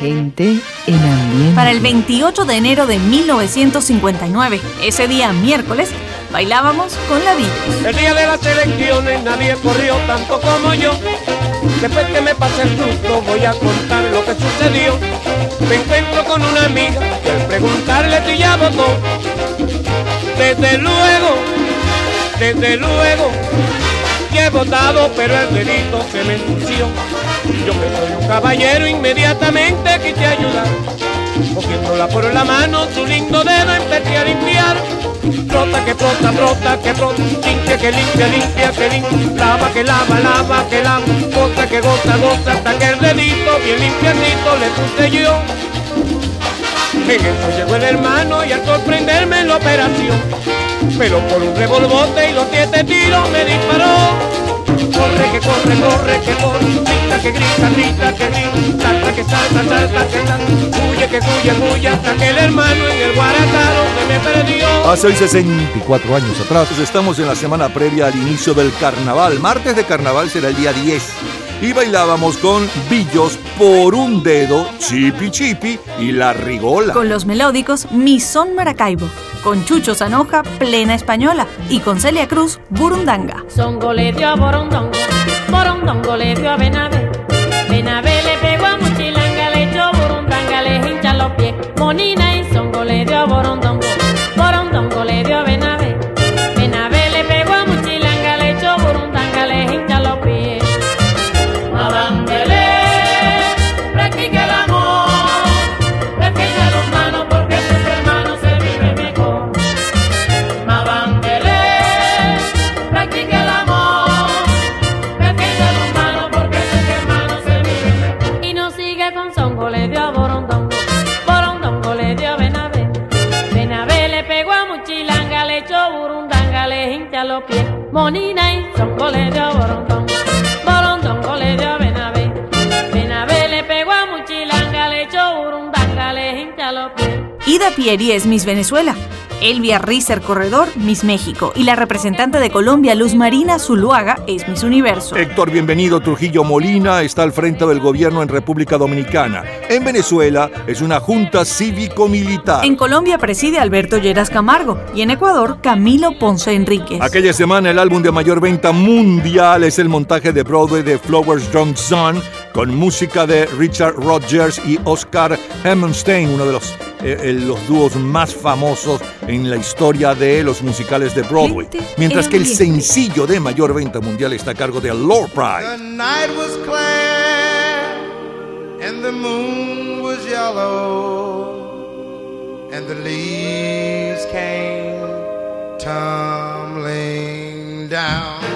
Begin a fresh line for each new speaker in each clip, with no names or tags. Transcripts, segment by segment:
gente en ambiente.
Para el 28 de enero de 1959, ese día miércoles, bailábamos con la vida.
El día de las elecciones nadie corrió tanto como yo. Después que me pase el susto voy a contar lo que sucedió. Me encuentro con una amiga y al preguntarle si ya votó. Desde luego, desde luego, que he votado, pero el delito se me ensució. Yo que soy un caballero inmediatamente quise ayudar. Cogiéndola por la mano, su lindo dedo empecé a limpiar. Brota que brota, brota que brota, limpia que limpia, limpia que limpia, lava que lava, lava que lava, gota que gota, gota, hasta que el dedito bien limpiacito le puse yo. En eso llegó el hermano y al sorprenderme en la operación, pero por un revolvote y los siete tiros me disparó. Corre, que corre, corre, que corre, grita, que grita, grita, que grita, salta, que salta, salta, que salta, huye, que huye, huye, hasta que el hermano en el guaracaro se me perdió.
Hace hoy 64 años atrás, estamos en la semana previa al inicio del carnaval. Martes de carnaval será el día 10 y bailábamos con Billos por un dedo, Chipi Chipi y La Rigola.
Con los melódicos Mi Son Maracaibo, con Chucho Zanoja, Plena Española y con Celia Cruz, Burundanga.
Songo le dio a Borondongo, Borondongo le dio a Benavé, Benavé le pegó a Muchilanga, le echó Burundanga, le hincha los pies, Monina y Songo le dio a Borondongo
Es Miss Venezuela. Elvia Rizer Corredor, Miss México. Y la representante de Colombia, Luz Marina Zuluaga, es Miss Universo.
Héctor Bienvenido Trujillo Molina está al frente del gobierno en República Dominicana. En Venezuela es una junta cívico-militar.
En Colombia preside Alberto Lleras Camargo y en Ecuador Camilo Ponce Enríquez.
Aquella semana el álbum de mayor venta mundial es el montaje de Broadway de Flowers Johnson con música de Richard Rodgers y Oscar Hammerstein, uno de los, eh, eh, los dúos más famosos en la historia de los musicales de Broadway. Mientras que el sencillo de mayor venta mundial está a cargo de Lord Pride.
The night was clear and the moon was yellow and the leaves came tumbling down.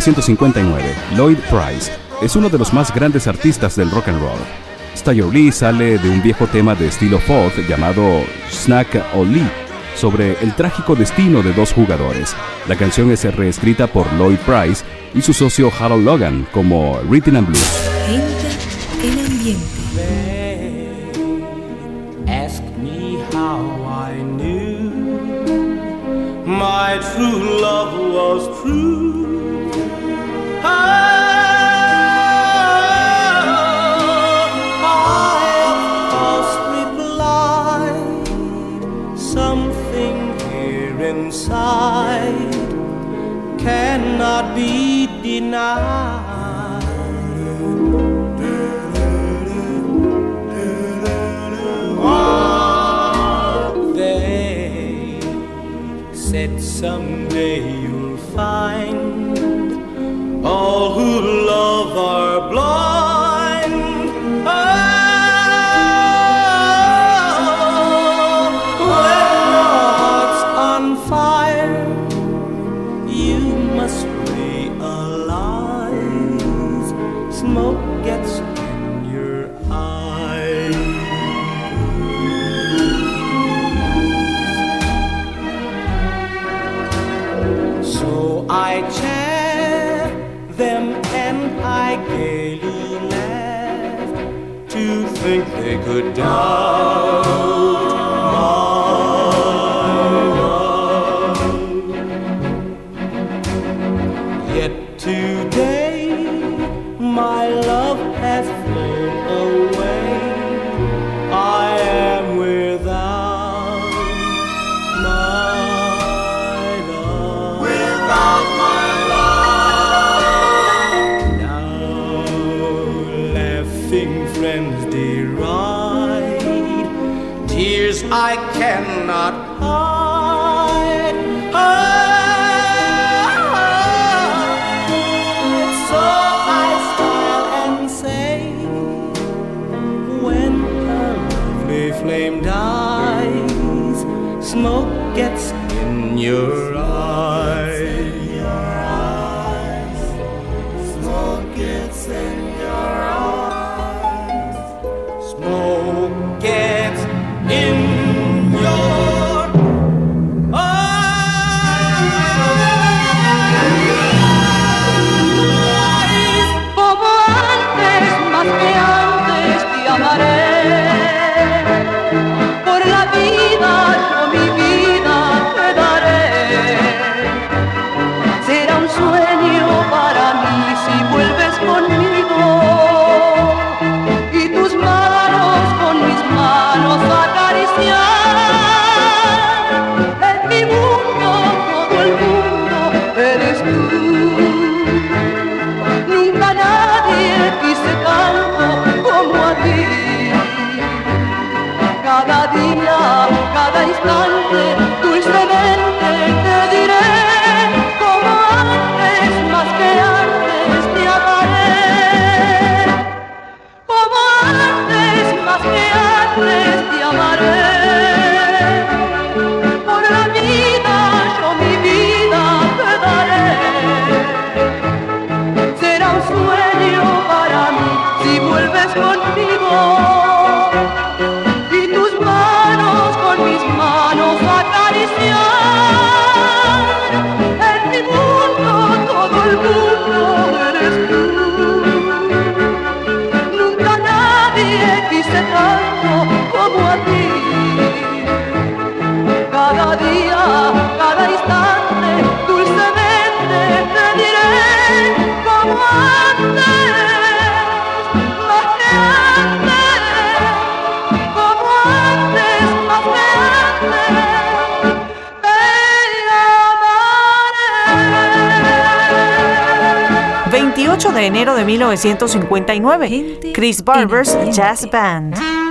1959, Lloyd Price es uno de los más grandes artistas del rock and roll. Styler Lee sale de un viejo tema de estilo folk llamado Snack O' Lee sobre el trágico destino de dos jugadores. La canción es reescrita por Lloyd Price y su socio Harold Logan como Written and Blues.
Ambiente.
Ask me how I knew my true love was true. now
God. heart enero de 1959, Chris Barber's Jazz Band.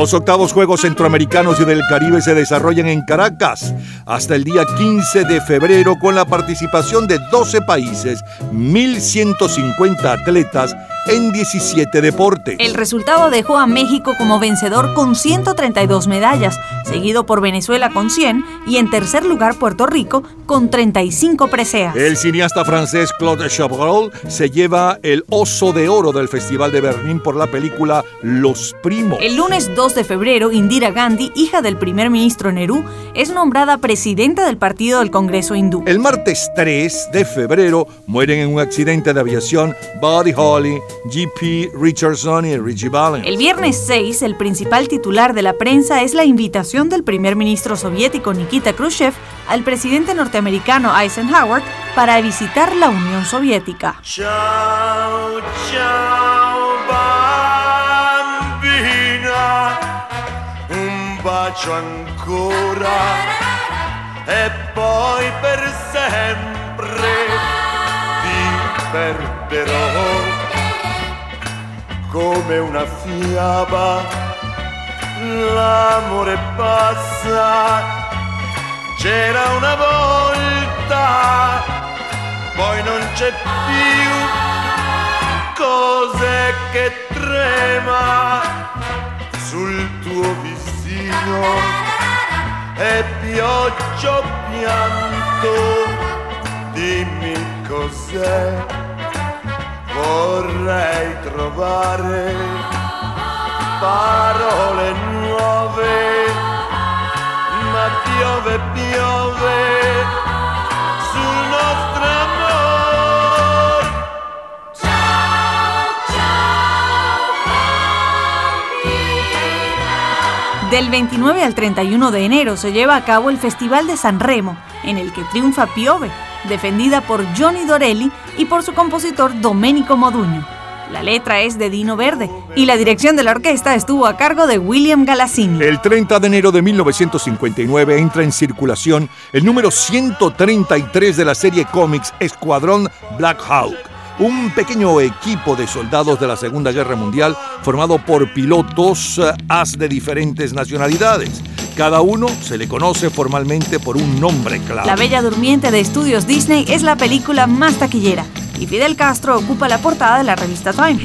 Los octavos Juegos Centroamericanos y del Caribe se desarrollan en Caracas hasta el día 15 de febrero con la participación de 12 países, 1.150 atletas en 17 deportes.
El resultado dejó a México como vencedor con 132 medallas, seguido por Venezuela con 100 y en tercer lugar Puerto Rico con 35 preseas.
El cineasta francés Claude Chabrol se lleva el Oso de Oro del Festival de Berlín por la película Los Primos.
El lunes 2 de febrero, Indira Gandhi, hija del primer ministro Nehru, es nombrada presidenta del Partido del Congreso Hindú.
El martes 3 de febrero mueren en un accidente de aviación Buddy Holly, G.P. Richardson y Richie Valens.
El viernes 6, el principal titular de la prensa es la invitación del primer ministro soviético Nikita Khrushchev al presidente norteamericano Eisenhower para visitar la Unión Soviética.
Ciao, ciao bambina, un bacio ancora e poi per sempre ti perderò come una fiaba. L'amore passa, c'era una volta, poi non c'è più. Cose che trema sul tuo visino e pioggia pianto, dimmi cos'è, vorrei trovare parole nuove, ma piove, piove.
Del 29 al 31 de enero se lleva a cabo el Festival de San Remo, en el que triunfa Piove, defendida por Johnny Dorelli y por su compositor Domenico Moduño. La letra es de Dino Verde y la dirección de la orquesta estuvo a cargo de William Galassini.
El 30 de enero de 1959 entra en circulación el número 133 de la serie cómics Escuadrón Black Hawk, un pequeño equipo de soldados de la Segunda Guerra Mundial formado por pilotos eh, as de diferentes nacionalidades. Cada uno se le conoce formalmente por un nombre clave.
La Bella Durmiente de Estudios Disney es la película más taquillera y Fidel Castro ocupa la portada de la revista Time.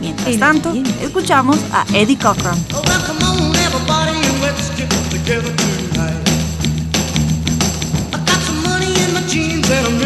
Mientras tanto, escuchamos a Eddie Cochran.
Oh, and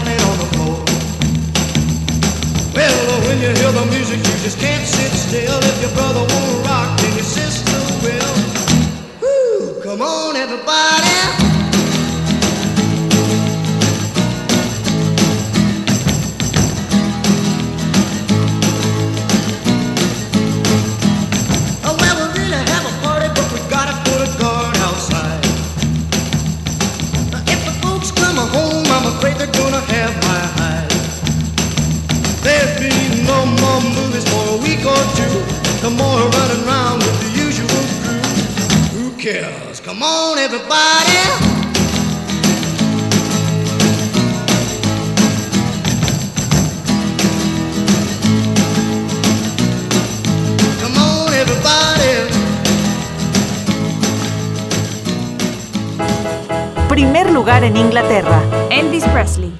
you hear the music, you just can't sit still. If your brother won't rock, then your sister will. Woo, come on, everybody.
En Inglaterra, Elvis Presley.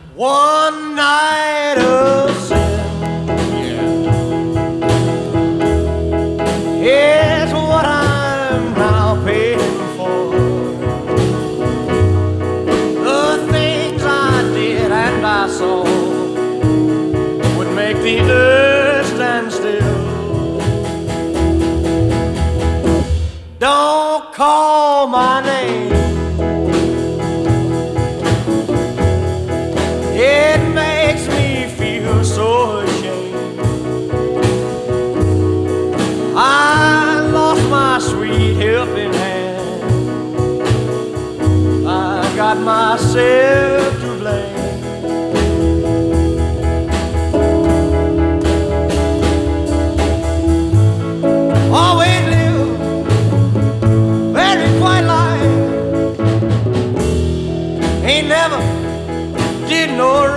Myself to blame. Always live very quiet life. Ain't never did no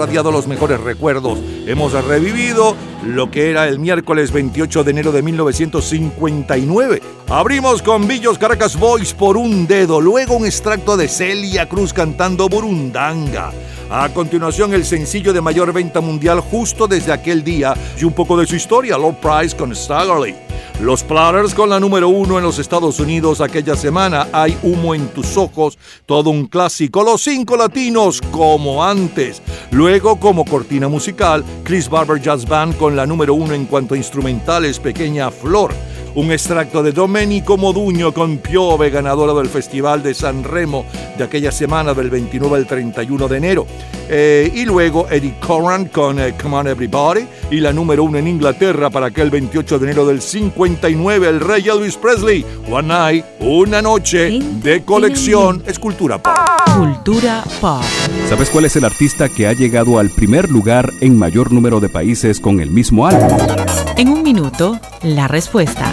sonado, lo más radiado, los mejores recuerdos. Hemos revivido lo que era el miércoles 28 de enero de 1959. Abrimos con Villos Caracas Boys por un dedo, luego un extracto de Celia Cruz cantando Burundanga. A continuación, el sencillo de mayor venta mundial justo desde aquel día y un poco de su historia, Low Price con Staggerly. Los Platters con la número uno en los Estados Unidos aquella semana. Hay humo en tus ojos, todo un clásico. Los cinco latinos como antes. Luego, como cortina musical, Chris Barber Jazz Band con la número uno en cuanto a instrumentales, Pequeña Flor. Un extracto de Domenico Moduño con Piove, ganadora del Festival de San Remo de aquella semana del 29 al 31 de enero. Eh, y luego Eddie Coran con eh, Come On Everybody y la número uno en Inglaterra para aquel 28 de enero del 59, el rey Elvis Presley. One Night, una noche de colección, escultura pop.
Cultura pop.
¿Sabes cuál es el artista que ha llegado al primer lugar en mayor número de países con el mismo álbum?
En un minuto, la respuesta.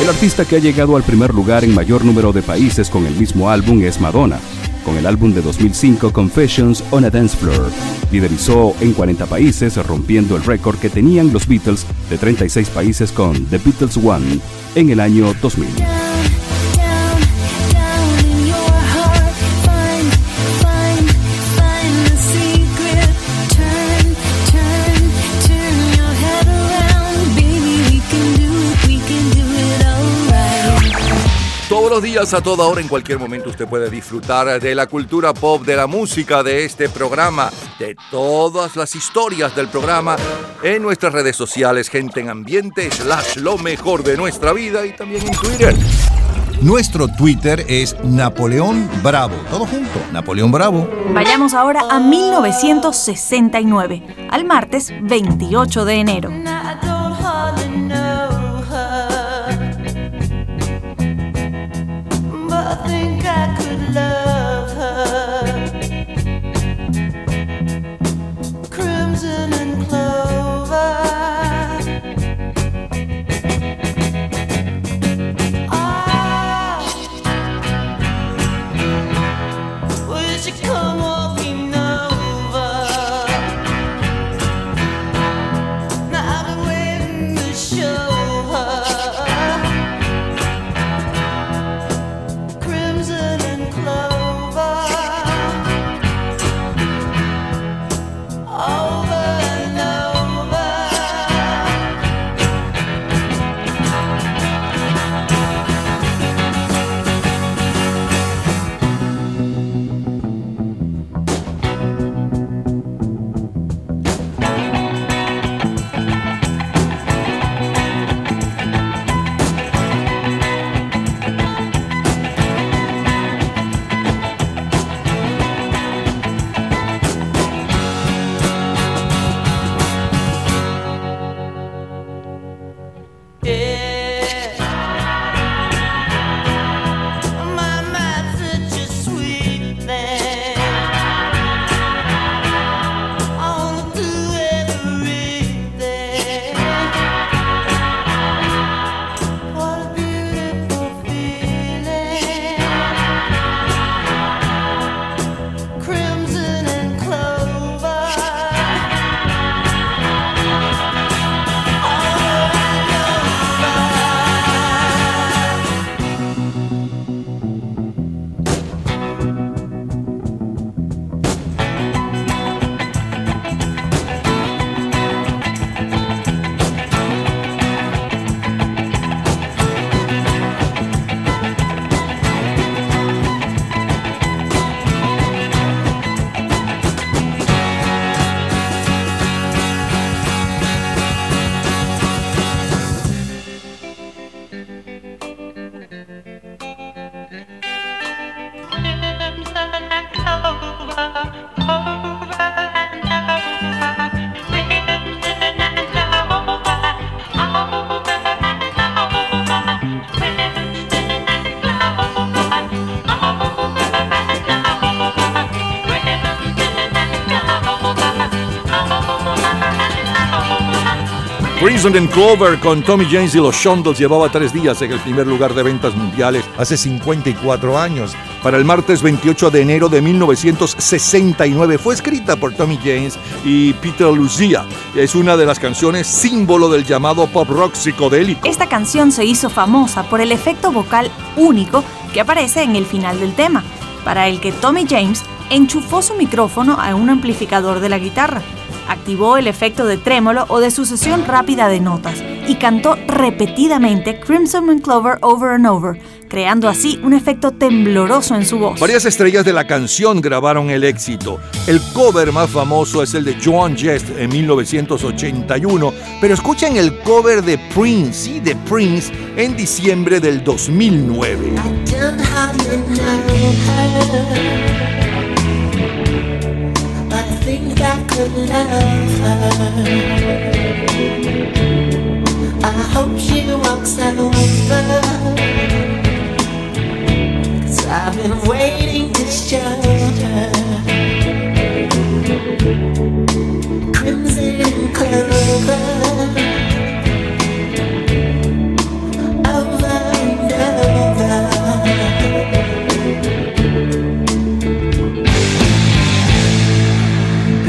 El artista que ha llegado al primer lugar en mayor número de países con el mismo álbum es Madonna, con el álbum de 2005 Confessions on a Dance Floor. Liderizó en 40 países, rompiendo el récord que tenían los Beatles de 36 países con The Beatles One en el año 2000.
Los días, a toda hora, en cualquier momento, usted puede disfrutar de la cultura pop, de la música, de este programa, de todas las historias del programa en nuestras redes sociales, gente en ambiente, slash lo mejor de nuestra vida y también en Twitter. Nuestro Twitter es Napoleón Bravo. Todo junto, Napoleón Bravo.
Vayamos ahora a 1969, al martes 28 de enero.
Crimson and Clover con Tommy James y los Shondells llevaba tres días en el primer lugar de ventas mundiales hace 54 años. Para el martes 28 de enero de 1969 fue escrita por Tommy James y Peter Lucia. Es una de las canciones símbolo del llamado pop rock psicodélico.
Esta canción se hizo famosa por el efecto vocal único que aparece en el final del tema, para el que Tommy James enchufó su micrófono a un amplificador de la guitarra activó el efecto de trémolo o de sucesión rápida de notas y cantó repetidamente Crimson and Clover over and over, creando así un efecto tembloroso en su voz.
Varias estrellas de la canción grabaron el éxito. El cover más famoso es el de Joan Jett en 1981, pero escuchen el cover de Prince, y de Prince, en diciembre del 2009.
I could love her. I hope she walks over. Cause I've been waiting to show her. Crimson clover. one time. You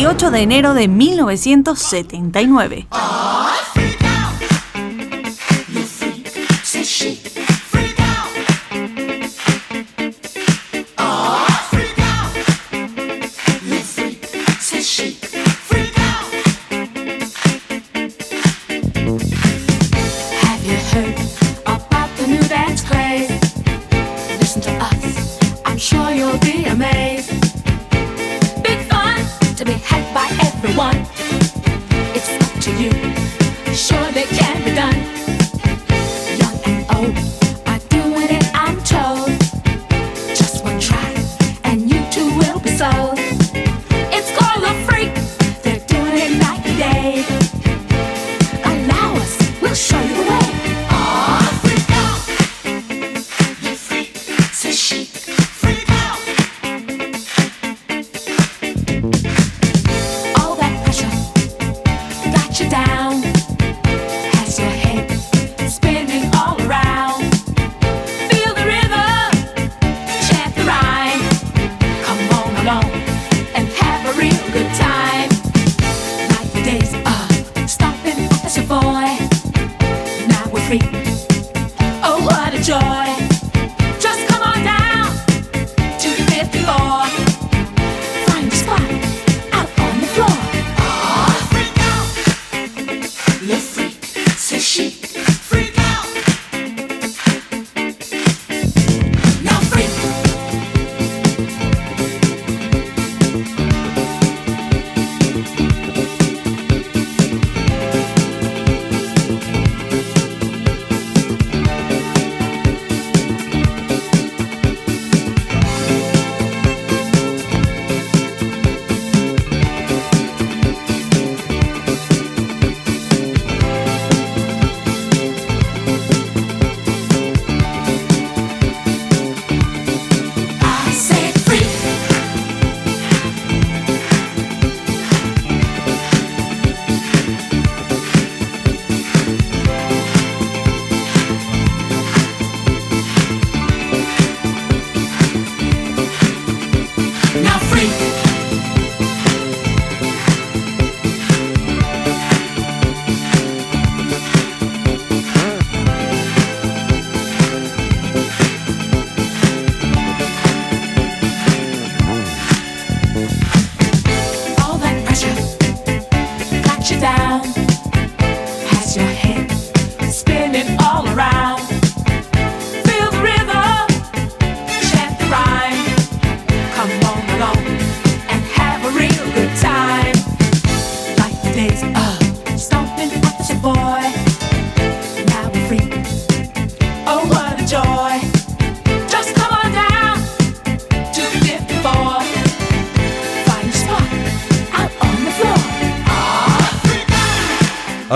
28 de enero de 1979.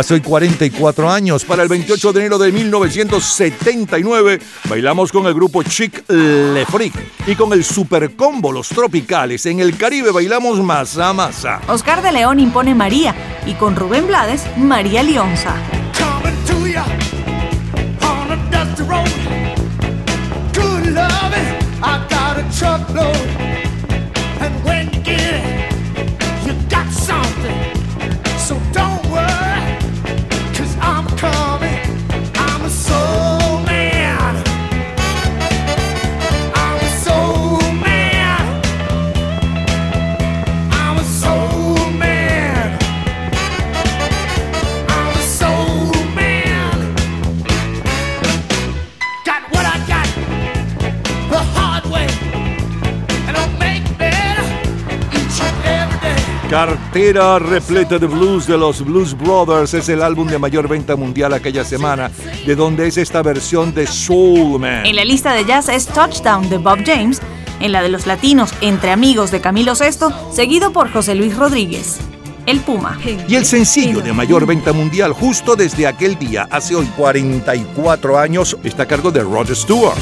Hace hoy 44 años, para el 28 de enero de 1979, bailamos con el grupo Chic Le Freak y con el Super Combo Los Tropicales. En el Caribe bailamos Masa Masa.
Oscar de León impone María y con Rubén Blades, María Lionza.
coming
Cartera repleta de blues de los Blues Brothers es el álbum de mayor venta mundial aquella semana, de donde es esta versión de Soul Man.
En la lista de jazz es Touchdown de Bob James, en la de los latinos Entre Amigos de Camilo VI, seguido por José Luis Rodríguez. El Puma.
Y el sencillo de mayor venta mundial justo desde aquel día, hace hoy 44 años, está a cargo de Roger Stewart.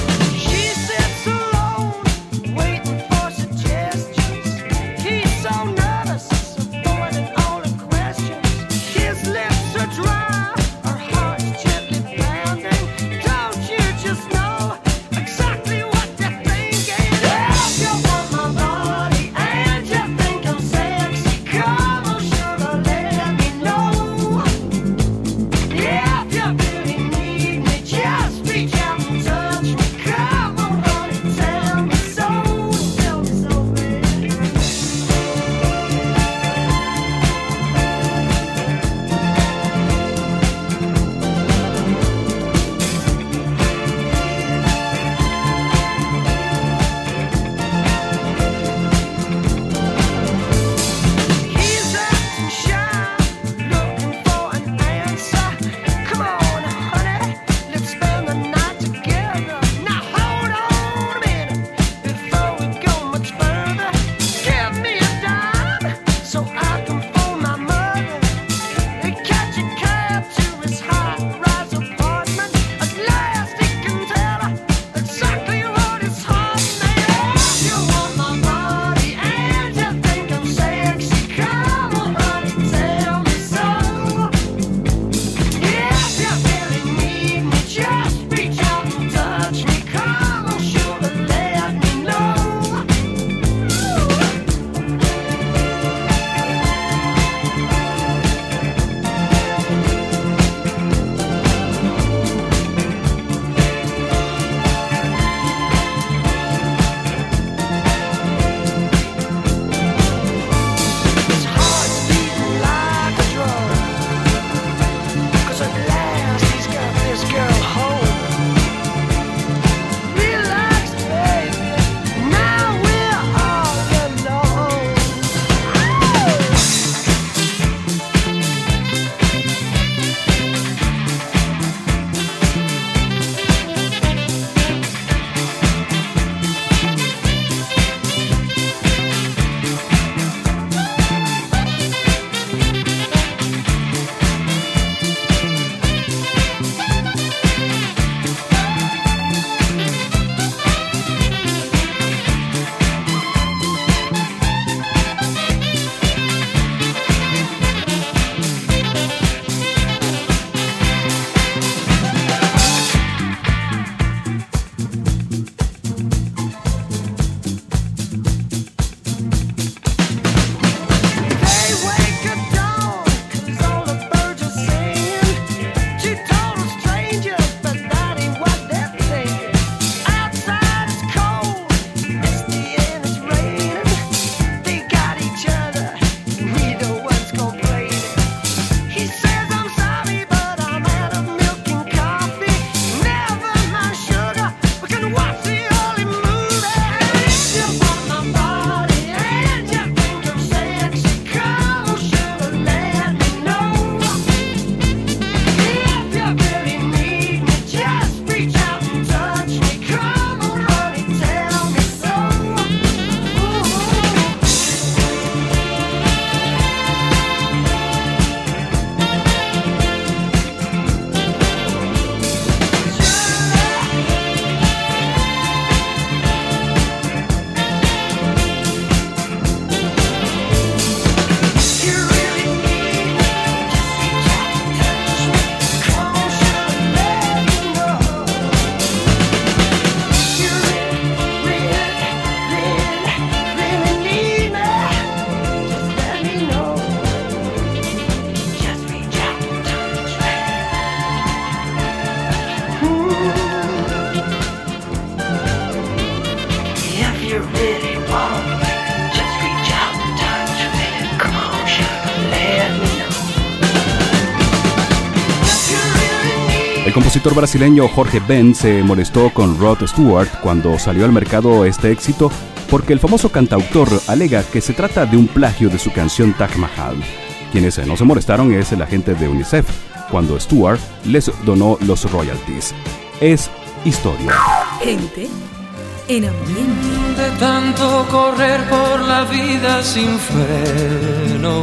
Compositor brasileño Jorge Ben se molestó con Rod Stewart cuando salió al mercado este éxito porque el famoso cantautor alega que se trata de un plagio de su canción Taj Mahal. Quienes no se molestaron es el agente de UNICEF, cuando Stewart les donó los royalties. Es historia.
Gente en ambiente.
De tanto correr por la vida sin freno.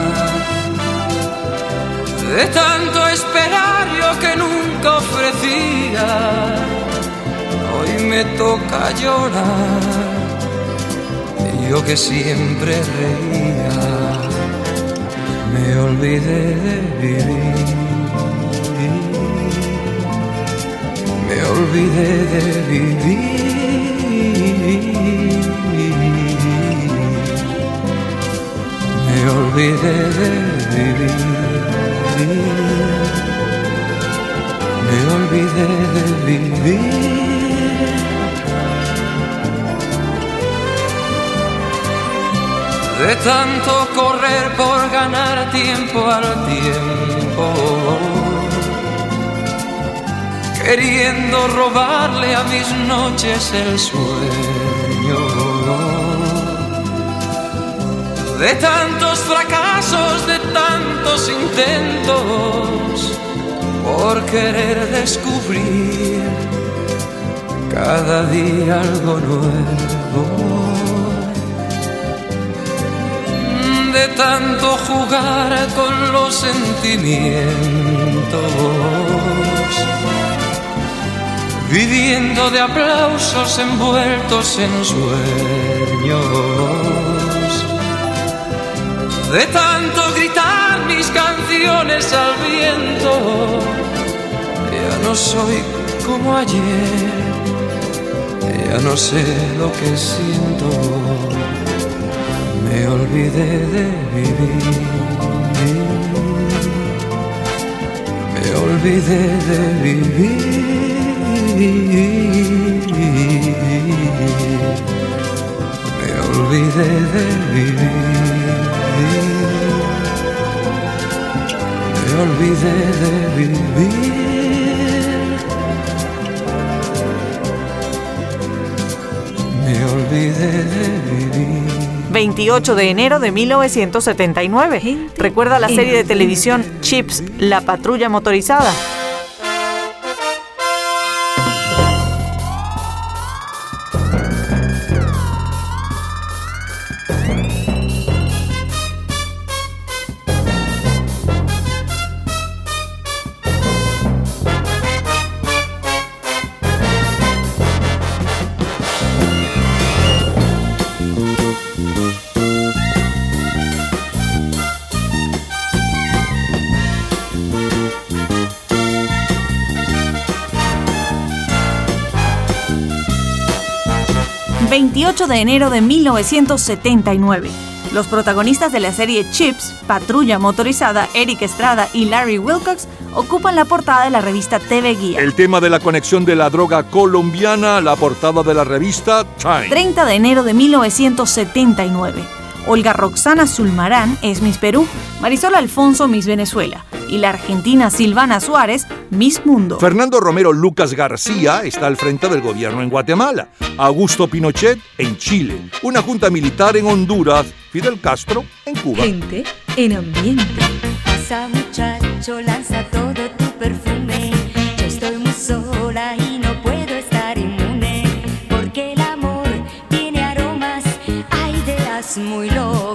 De tanto esperar yo que nunca ofrecía, hoy me toca llorar. Yo que siempre reía, me olvidé de vivir. Me olvidé de vivir. Me olvidé de vivir. Me olvidé de vivir. De tanto correr por ganar tiempo al tiempo queriendo robarle a mis noches el sueño. De tantos fracasos, de tantos intentos, por querer descubrir cada día algo nuevo. De tanto jugar con los sentimientos viviendo de aplausos envueltos en sueños. De tanto mis canciones al viento, ya no soy como ayer, ya no sé lo que siento, me olvidé de vivir. Me olvidé de vivir. Me olvidé de vivir. Me olvidé de vivir. Me olvidé de vivir.
28 de enero de 1979. Recuerda la serie de televisión Chips, La Patrulla Motorizada. 18 de enero de 1979. Los protagonistas de la serie Chips, Patrulla Motorizada, Eric Estrada y Larry Wilcox ocupan la portada de la revista TV Guía.
El tema de la conexión de la droga colombiana, la portada de la revista Time.
30 de enero de 1979. Olga Roxana Zulmarán es Miss Perú, Marisol Alfonso Miss Venezuela y la argentina Silvana Suárez, Miss Mundo.
Fernando Romero Lucas García está al frente del gobierno en Guatemala, Augusto Pinochet en Chile, una junta militar en Honduras, Fidel Castro en Cuba.
Gente en ambiente.
Pasa muchacho, lanza todo tu perfume. Yo estoy muy sola y no puedo estar inmune, porque el amor tiene aromas, hay ideas muy locas.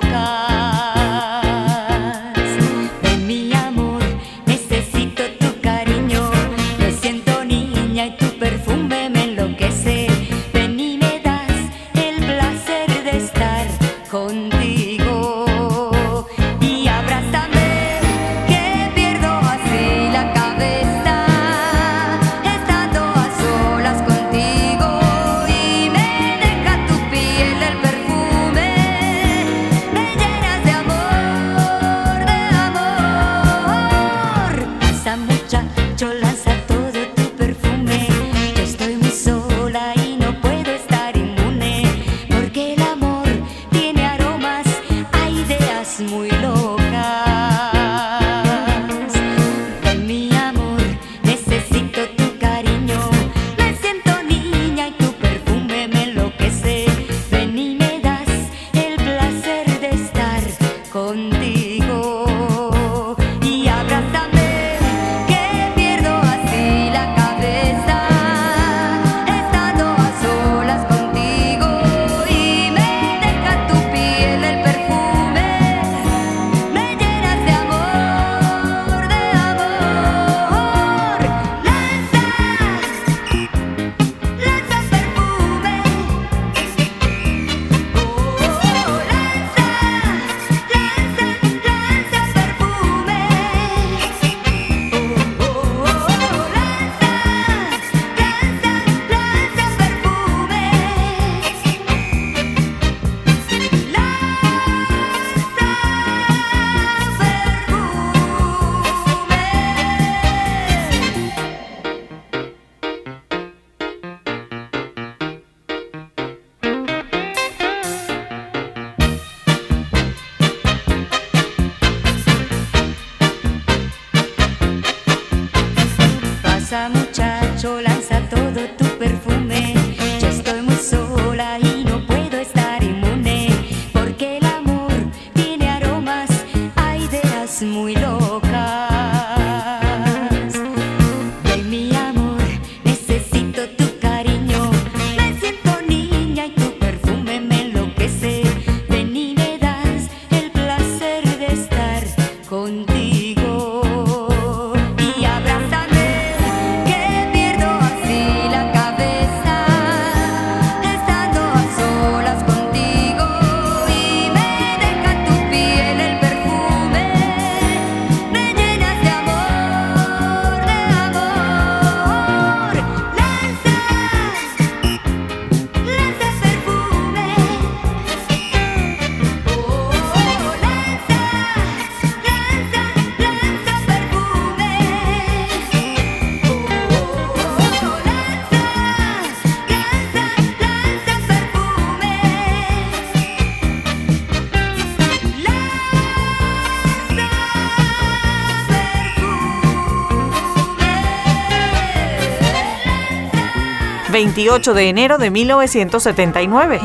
28 de enero de 1979.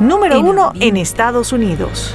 Número uno en Estados Unidos.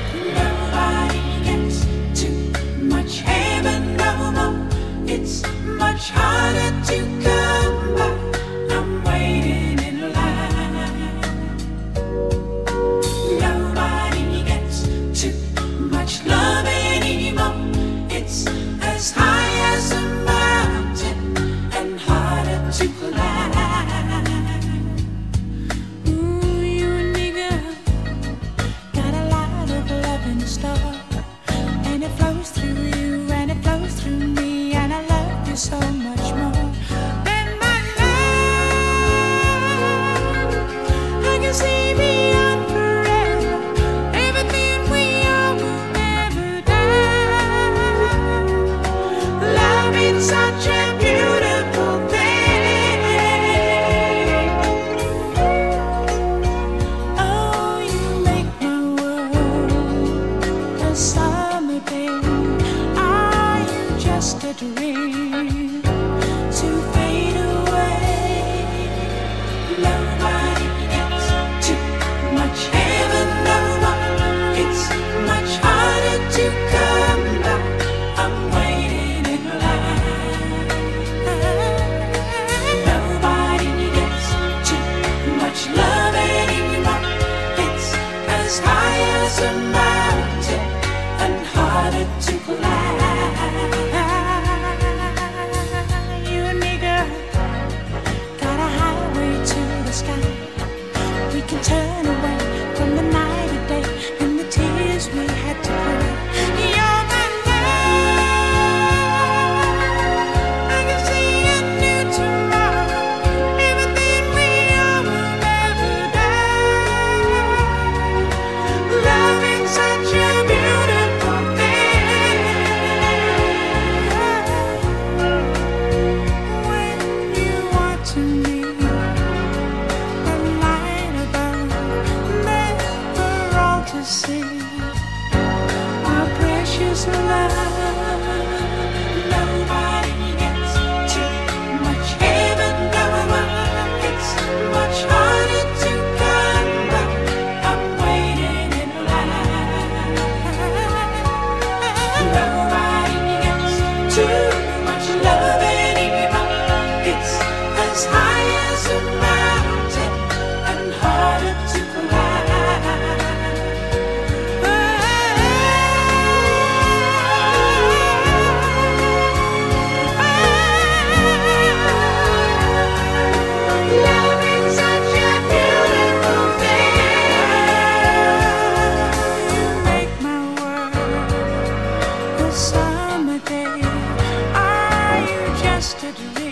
lost.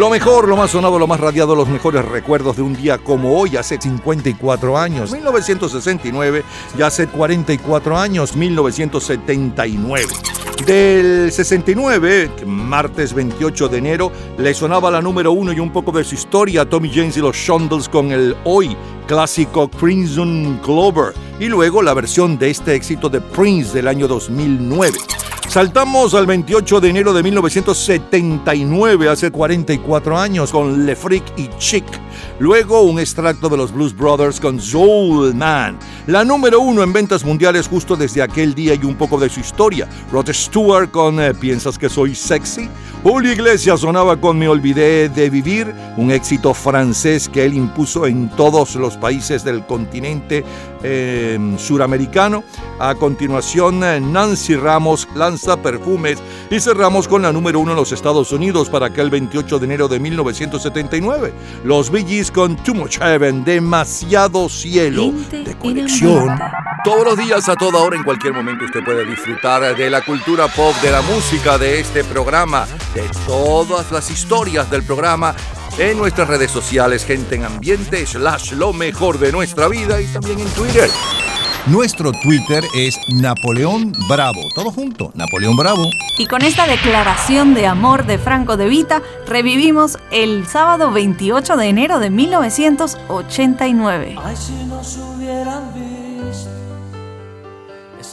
Lo mejor, lo más sonado, lo más radiado, los mejores recuerdos de un día como hoy, hace 54 años, 1969, ya hace 44 años, 1979. Del 69, martes 28 de enero, le sonaba la número uno y un poco de su historia a Tommy James y los Shondells con el hoy clásico Crimson Clover y luego la versión de este éxito de Prince del año 2009. Saltamos al 28 de enero de 1979, hace 44 años, con Le Freak y Chick. Luego un extracto de los Blues Brothers con Soul Man. La número uno en ventas mundiales justo desde aquel día y un poco de su historia. Rod Stewart con eh, ¿Piensas que soy sexy? Julio Iglesias sonaba con Me olvidé de vivir, un éxito francés que él impuso en todos los países del continente eh, suramericano. A continuación, eh, Nancy Ramos lanza perfumes y cerramos con la número uno en los Estados Unidos para aquel 28 de enero de 1979. Los Bee Gees con Too Much Heaven, demasiado cielo de conexión. Todos los días, a toda hora, en cualquier momento, usted puede disfrutar de la cultura pop, de la música, de este programa, de todas las historias del programa en nuestras redes sociales, gente en ambiente, slash lo mejor de nuestra vida y también en Twitter. Nuestro Twitter es Napoleón Bravo. Todo junto, Napoleón Bravo.
Y con esta declaración de amor de Franco de Vita, revivimos el sábado 28 de enero de 1989.
Ay, si nos hubieran visto,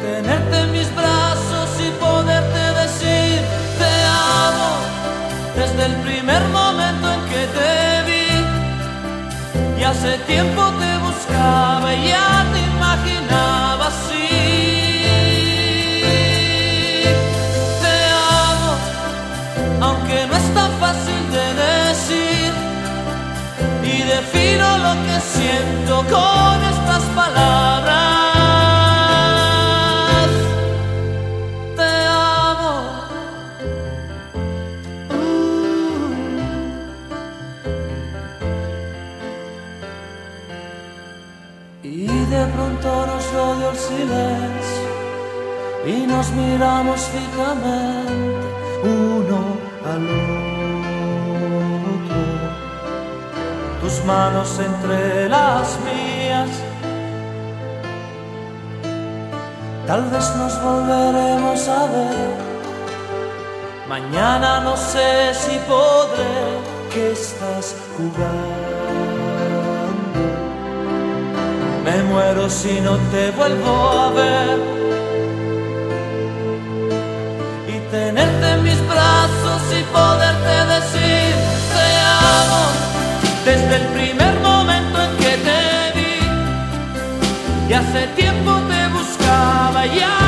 tenerte en mis brazos y poderte decir te amo desde el primer momento en que te vi. Y hace tiempo te buscaba y ya te imaginaba así. Te amo aunque no es tan fácil de decir. Y defino lo que siento con nos miramos fijamente uno al otro tus manos entre las mías. Tal vez nos volveremos a ver. Mañana no sé si podré. que estás jugando? Me muero si no te vuelvo a ver. Y poderte decir te amo desde el primer momento en que te vi. Y hace tiempo te buscaba, ya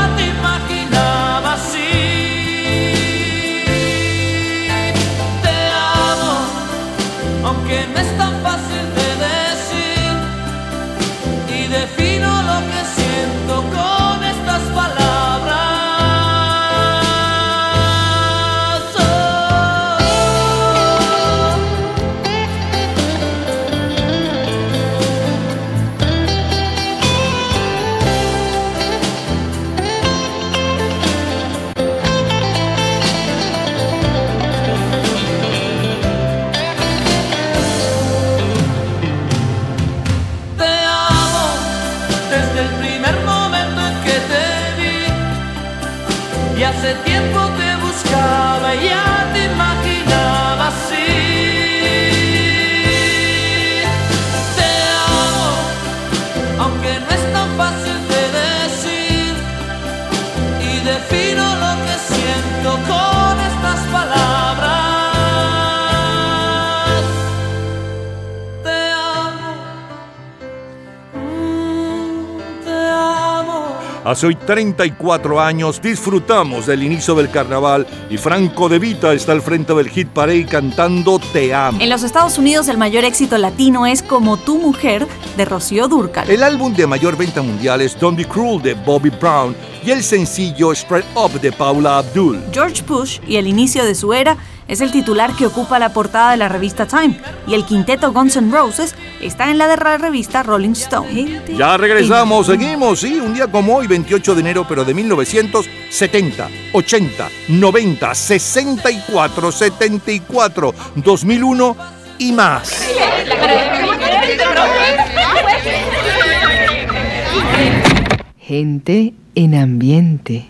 Hace hoy 34 años disfrutamos del inicio del carnaval y Franco De Vita está al frente del hit parade cantando Te amo.
En los Estados Unidos el mayor éxito latino es Como tu mujer de Rocío Dúrcal.
El álbum de mayor venta mundial es Don't Be Cruel de Bobby Brown y el sencillo Spread Up de Paula Abdul.
George Bush y el inicio de su era es el titular que ocupa la portada de la revista Time y el quinteto Guns N' Roses está en la de la revista Rolling Stone.
Ya regresamos, seguimos, sí, un día como hoy, 28 de enero, pero de 1970, 80, 90, 64, 74, 2001 y más.
Gente en ambiente.